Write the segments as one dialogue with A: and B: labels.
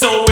A: so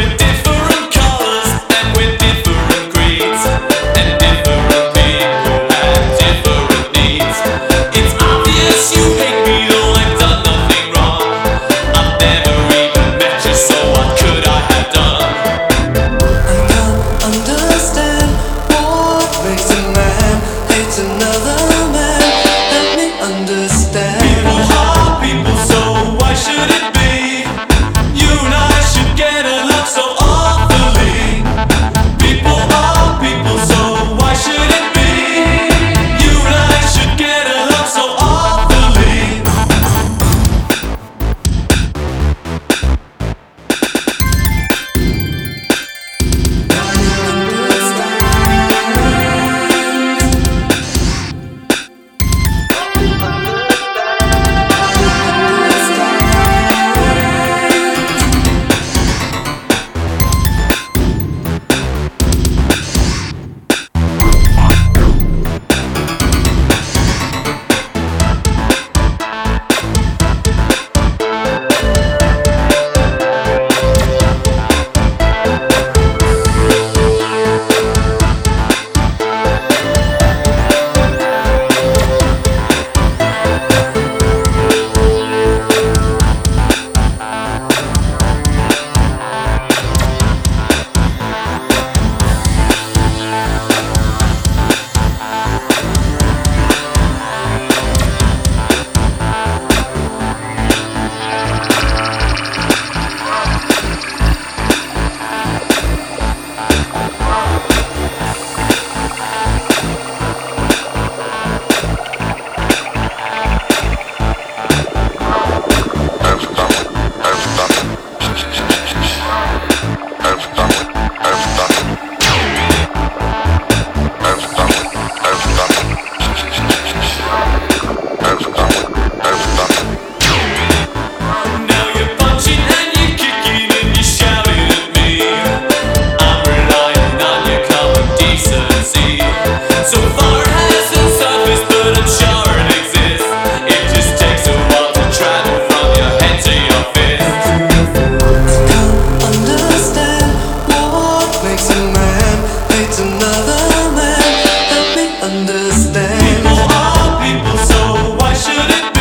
A: People are people, so why should it be?